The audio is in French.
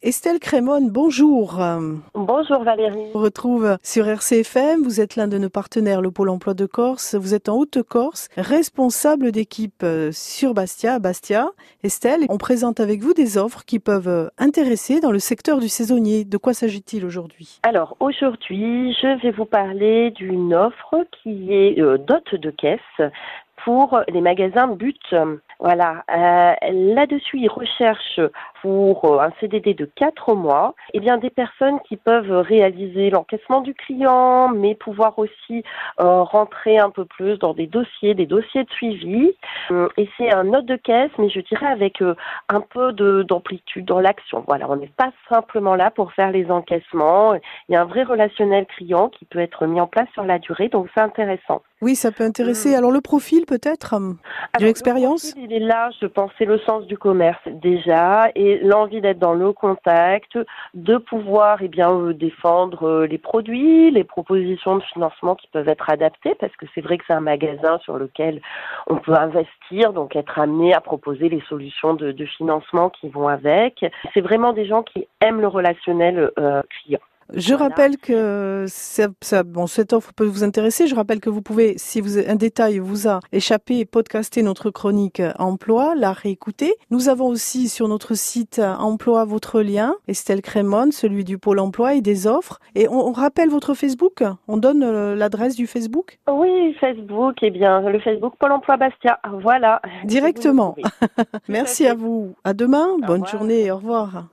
Estelle Crémone, bonjour. Bonjour Valérie. On retrouve sur RCFM, vous êtes l'un de nos partenaires, le Pôle emploi de Corse. Vous êtes en Haute-Corse, responsable d'équipe euh, sur Bastia, Bastia. Estelle, on présente avec vous des offres qui peuvent euh, intéresser dans le secteur du saisonnier. De quoi s'agit-il aujourd'hui? Alors aujourd'hui, je vais vous parler d'une offre qui est euh, dot de caisse pour les magasins But. Voilà. Euh, Là-dessus, ils recherchent pour euh, un CDD de 4 mois, eh bien des personnes qui peuvent réaliser l'encaissement du client, mais pouvoir aussi euh, rentrer un peu plus dans des dossiers, des dossiers de suivi. Euh, et c'est un note de caisse, mais je dirais avec euh, un peu de d'amplitude dans l'action. Voilà, on n'est pas simplement là pour faire les encaissements. Il y a un vrai relationnel client qui peut être mis en place sur la durée, donc c'est intéressant. Oui, ça peut intéresser. Alors le profil peut-être de Alors, l'expérience le Il est là, je pense, c'est le sens du commerce déjà et l'envie d'être dans le contact, de pouvoir eh bien euh, défendre euh, les produits, les propositions de financement qui peuvent être adaptées parce que c'est vrai que c'est un magasin sur lequel on peut investir, donc être amené à proposer les solutions de, de financement qui vont avec. C'est vraiment des gens qui aiment le relationnel euh, client. Je Voilà. rappelle que ça, ça- bon, cette offre peut vous intéresser. Je rappelle que vous pouvez, si vous, un détail vous a échappé, podcaster notre chronique emploi, la réécouter. Nous avons aussi sur notre site emploi votre lien, Estelle Crémone, celui du Pôle emploi et des offres. Et on, on rappelle votre Facebook. On donne euh, l'adresse du Facebook Oui, Facebook, eh bien le Facebook Pôle Emploi Bastia. Voilà. directement. Merci à vous. À demain. Au Bonne revoir. journée. Au revoir.